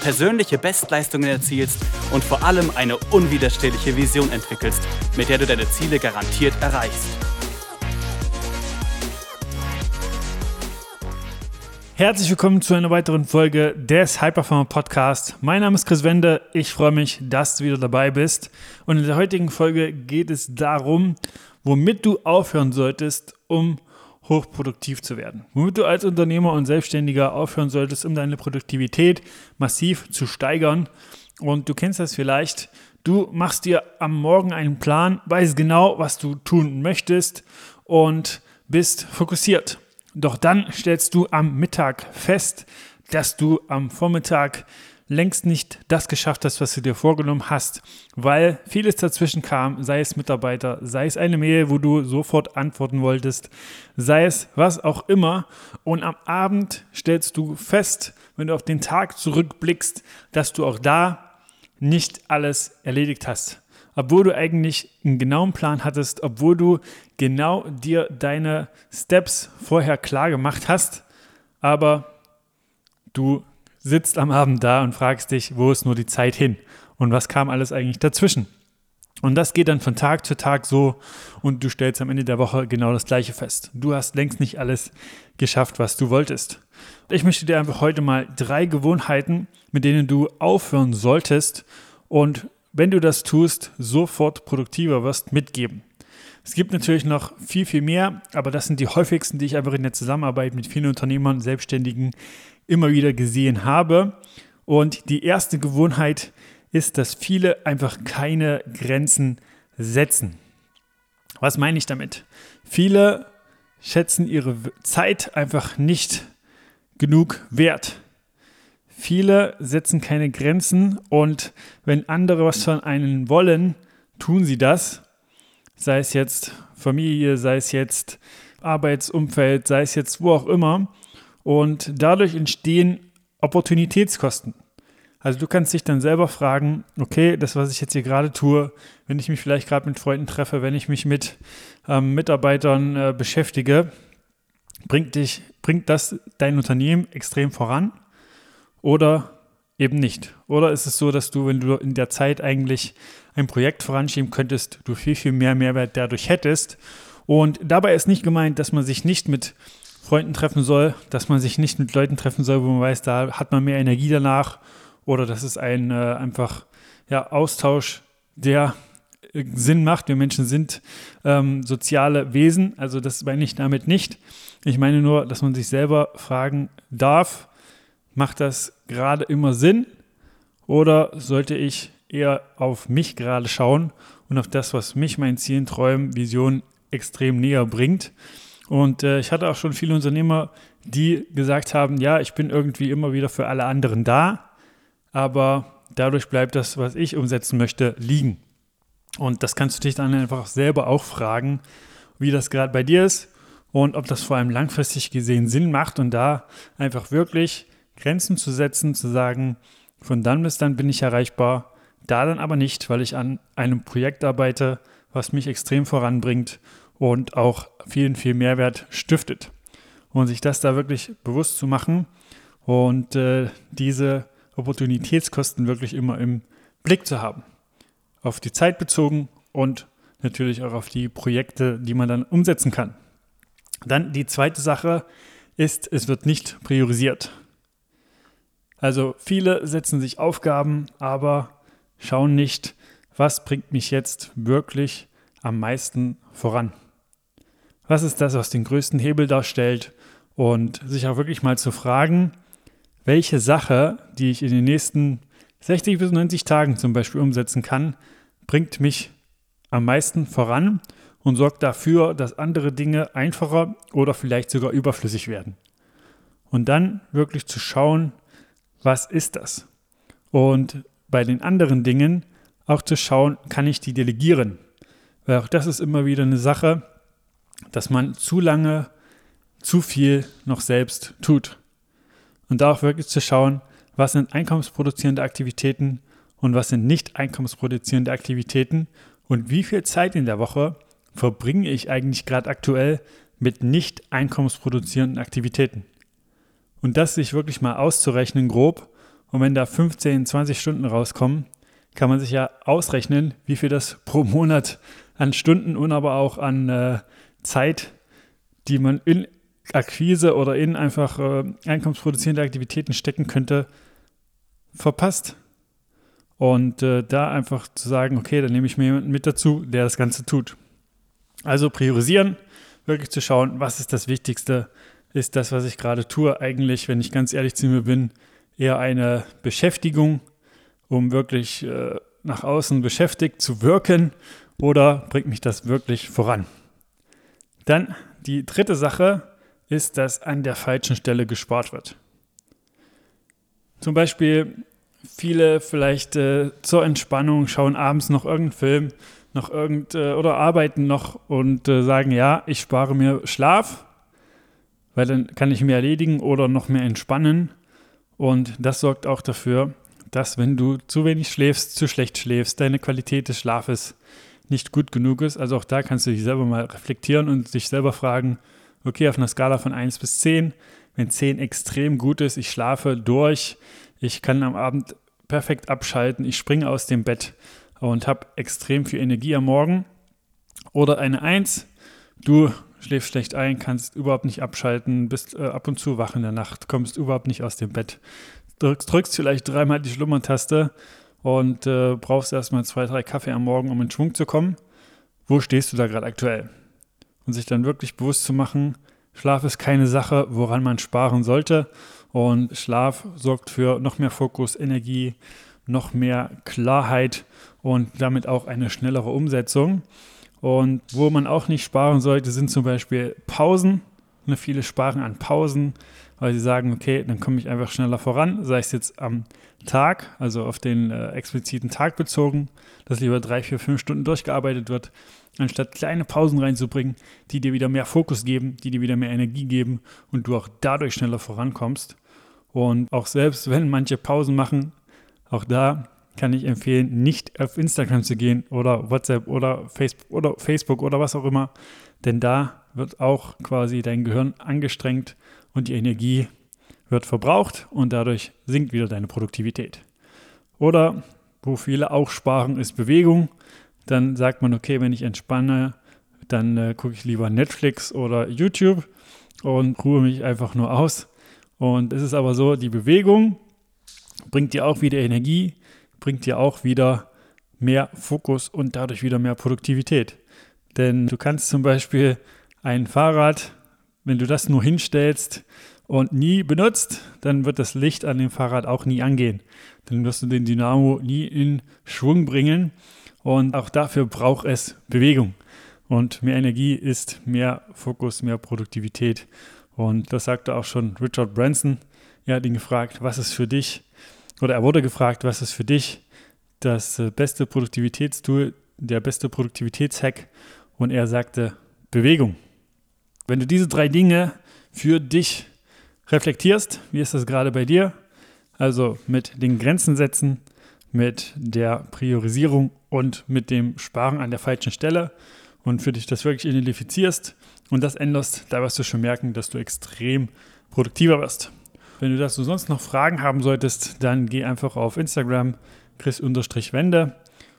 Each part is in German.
persönliche Bestleistungen erzielst und vor allem eine unwiderstehliche Vision entwickelst, mit der du deine Ziele garantiert erreichst. Herzlich willkommen zu einer weiteren Folge des Hyperformer Podcast. Mein Name ist Chris Wende. Ich freue mich, dass du wieder dabei bist. Und in der heutigen Folge geht es darum, womit du aufhören solltest, um hochproduktiv zu werden. Womit du als Unternehmer und Selbstständiger aufhören solltest, um deine Produktivität massiv zu steigern. Und du kennst das vielleicht. Du machst dir am Morgen einen Plan, weißt genau, was du tun möchtest und bist fokussiert. Doch dann stellst du am Mittag fest, dass du am Vormittag längst nicht das geschafft hast, was du dir vorgenommen hast, weil vieles dazwischen kam, sei es Mitarbeiter, sei es eine Mail, wo du sofort antworten wolltest, sei es was auch immer. Und am Abend stellst du fest, wenn du auf den Tag zurückblickst, dass du auch da nicht alles erledigt hast. Obwohl du eigentlich einen genauen Plan hattest, obwohl du genau dir deine Steps vorher klar gemacht hast, aber du sitzt am Abend da und fragst dich, wo ist nur die Zeit hin und was kam alles eigentlich dazwischen. Und das geht dann von Tag zu Tag so und du stellst am Ende der Woche genau das Gleiche fest. Du hast längst nicht alles geschafft, was du wolltest. Ich möchte dir einfach heute mal drei Gewohnheiten, mit denen du aufhören solltest und wenn du das tust, sofort produktiver wirst, mitgeben. Es gibt natürlich noch viel, viel mehr, aber das sind die häufigsten, die ich einfach in der Zusammenarbeit mit vielen Unternehmern, Selbstständigen immer wieder gesehen habe. Und die erste Gewohnheit ist, dass viele einfach keine Grenzen setzen. Was meine ich damit? Viele schätzen ihre Zeit einfach nicht genug wert. Viele setzen keine Grenzen und wenn andere was von einem wollen, tun sie das. Sei es jetzt Familie, sei es jetzt Arbeitsumfeld, sei es jetzt wo auch immer. Und dadurch entstehen Opportunitätskosten. Also du kannst dich dann selber fragen, okay, das, was ich jetzt hier gerade tue, wenn ich mich vielleicht gerade mit Freunden treffe, wenn ich mich mit ähm, Mitarbeitern äh, beschäftige, bringt, dich, bringt das dein Unternehmen extrem voran oder eben nicht? Oder ist es so, dass du, wenn du in der Zeit eigentlich ein Projekt voranschieben könntest, du viel, viel mehr Mehrwert dadurch hättest? Und dabei ist nicht gemeint, dass man sich nicht mit Freunden treffen soll, dass man sich nicht mit Leuten treffen soll, wo man weiß, da hat man mehr Energie danach oder das ist ein äh, einfach ja, Austausch, der äh, Sinn macht. Wir Menschen sind ähm, soziale Wesen, also das meine ich damit nicht. Ich meine nur, dass man sich selber fragen darf, macht das gerade immer Sinn oder sollte ich eher auf mich gerade schauen und auf das, was mich meinen Zielen, Träumen, Visionen extrem näher bringt. Und äh, ich hatte auch schon viele Unternehmer, die gesagt haben, ja, ich bin irgendwie immer wieder für alle anderen da, aber dadurch bleibt das, was ich umsetzen möchte, liegen. Und das kannst du dich dann einfach selber auch fragen, wie das gerade bei dir ist und ob das vor allem langfristig gesehen Sinn macht und da einfach wirklich Grenzen zu setzen, zu sagen, von dann bis dann bin ich erreichbar, da dann aber nicht, weil ich an einem Projekt arbeite, was mich extrem voranbringt und auch vielen, viel Mehrwert stiftet. Und sich das da wirklich bewusst zu machen und äh, diese Opportunitätskosten wirklich immer im Blick zu haben. Auf die Zeit bezogen und natürlich auch auf die Projekte, die man dann umsetzen kann. Dann die zweite Sache ist, es wird nicht priorisiert. Also viele setzen sich Aufgaben, aber schauen nicht, was bringt mich jetzt wirklich am meisten voran. Was ist das, was den größten Hebel darstellt? Und sich auch wirklich mal zu fragen, welche Sache, die ich in den nächsten 60 bis 90 Tagen zum Beispiel umsetzen kann, bringt mich am meisten voran und sorgt dafür, dass andere Dinge einfacher oder vielleicht sogar überflüssig werden. Und dann wirklich zu schauen, was ist das? Und bei den anderen Dingen auch zu schauen, kann ich die delegieren? Weil auch das ist immer wieder eine Sache, dass man zu lange zu viel noch selbst tut. Und da auch wirklich zu schauen, was sind einkommensproduzierende Aktivitäten und was sind nicht einkommensproduzierende Aktivitäten und wie viel Zeit in der Woche verbringe ich eigentlich gerade aktuell mit nicht einkommensproduzierenden Aktivitäten. Und das sich wirklich mal auszurechnen grob und wenn da 15, 20 Stunden rauskommen, kann man sich ja ausrechnen, wie viel das pro Monat an Stunden und aber auch an äh, Zeit, die man in Akquise oder in einfach äh, einkommensproduzierende Aktivitäten stecken könnte, verpasst. Und äh, da einfach zu sagen, okay, dann nehme ich mir jemanden mit dazu, der das Ganze tut. Also priorisieren, wirklich zu schauen, was ist das Wichtigste, ist das, was ich gerade tue, eigentlich, wenn ich ganz ehrlich zu mir bin, eher eine Beschäftigung, um wirklich äh, nach außen beschäftigt zu wirken oder bringt mich das wirklich voran? Dann die dritte Sache ist, dass an der falschen Stelle gespart wird. Zum Beispiel viele vielleicht äh, zur Entspannung schauen abends noch irgendeinen Film noch irgend äh, oder arbeiten noch und äh, sagen, ja, ich spare mir Schlaf, weil dann kann ich mehr erledigen oder noch mehr entspannen. Und das sorgt auch dafür, dass wenn du zu wenig schläfst, zu schlecht schläfst, deine Qualität des Schlafes nicht gut genug ist. Also auch da kannst du dich selber mal reflektieren und dich selber fragen, okay, auf einer Skala von 1 bis 10, wenn 10 extrem gut ist, ich schlafe durch, ich kann am Abend perfekt abschalten, ich springe aus dem Bett und habe extrem viel Energie am Morgen. Oder eine 1, du schläfst schlecht ein, kannst überhaupt nicht abschalten, bist äh, ab und zu wach in der Nacht, kommst überhaupt nicht aus dem Bett, drückst, drückst vielleicht dreimal die Schlummertaste und äh, brauchst erstmal zwei, drei Kaffee am Morgen, um in Schwung zu kommen. Wo stehst du da gerade aktuell? Und sich dann wirklich bewusst zu machen, Schlaf ist keine Sache, woran man sparen sollte. Und Schlaf sorgt für noch mehr Fokus, Energie, noch mehr Klarheit und damit auch eine schnellere Umsetzung. Und wo man auch nicht sparen sollte, sind zum Beispiel Pausen. Ne, viele sparen an Pausen, weil sie sagen, okay, dann komme ich einfach schneller voran, sei es jetzt am Tag, also auf den äh, expliziten Tag bezogen, dass lieber drei, vier, fünf Stunden durchgearbeitet wird, anstatt kleine Pausen reinzubringen, die dir wieder mehr Fokus geben, die dir wieder mehr Energie geben und du auch dadurch schneller vorankommst. Und auch selbst wenn manche Pausen machen, auch da kann ich empfehlen, nicht auf Instagram zu gehen oder WhatsApp oder Facebook oder Facebook oder was auch immer, denn da wird auch quasi dein Gehirn angestrengt und die Energie wird verbraucht und dadurch sinkt wieder deine Produktivität. Oder wo viele auch sparen, ist Bewegung. Dann sagt man, okay, wenn ich entspanne, dann äh, gucke ich lieber Netflix oder YouTube und ruhe mich einfach nur aus. Und es ist aber so, die Bewegung bringt dir auch wieder Energie, bringt dir auch wieder mehr Fokus und dadurch wieder mehr Produktivität. Denn du kannst zum Beispiel ein Fahrrad, wenn du das nur hinstellst und nie benutzt, dann wird das Licht an dem Fahrrad auch nie angehen. Dann wirst du den Dynamo nie in Schwung bringen. Und auch dafür braucht es Bewegung. Und mehr Energie ist mehr Fokus, mehr Produktivität. Und das sagte auch schon Richard Branson. Er hat ihn gefragt, was ist für dich oder er wurde gefragt, was ist für dich das äh, beste Produktivitätstool, der beste Produktivitätshack? Und er sagte, Bewegung. Wenn du diese drei Dinge für dich reflektierst, wie ist das gerade bei dir? Also mit den Grenzen setzen, mit der Priorisierung und mit dem Sparen an der falschen Stelle und für dich das wirklich identifizierst und das änderst, da wirst du schon merken, dass du extrem produktiver wirst. Wenn du dazu sonst noch Fragen haben solltest, dann geh einfach auf Instagram chris-wende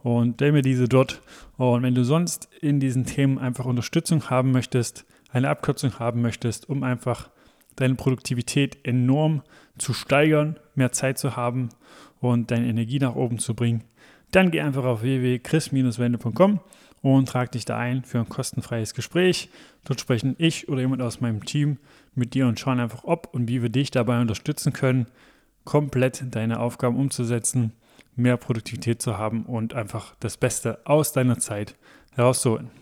und stell mir diese dort. Und wenn du sonst in diesen Themen einfach Unterstützung haben möchtest, eine Abkürzung haben möchtest, um einfach deine Produktivität enorm zu steigern, mehr Zeit zu haben und deine Energie nach oben zu bringen, dann geh einfach auf www.chris-wende.com und trag dich da ein für ein kostenfreies Gespräch. Dort sprechen ich oder jemand aus meinem Team mit dir und schauen einfach, ob und wie wir dich dabei unterstützen können, komplett deine Aufgaben umzusetzen, mehr Produktivität zu haben und einfach das Beste aus deiner Zeit herauszuholen.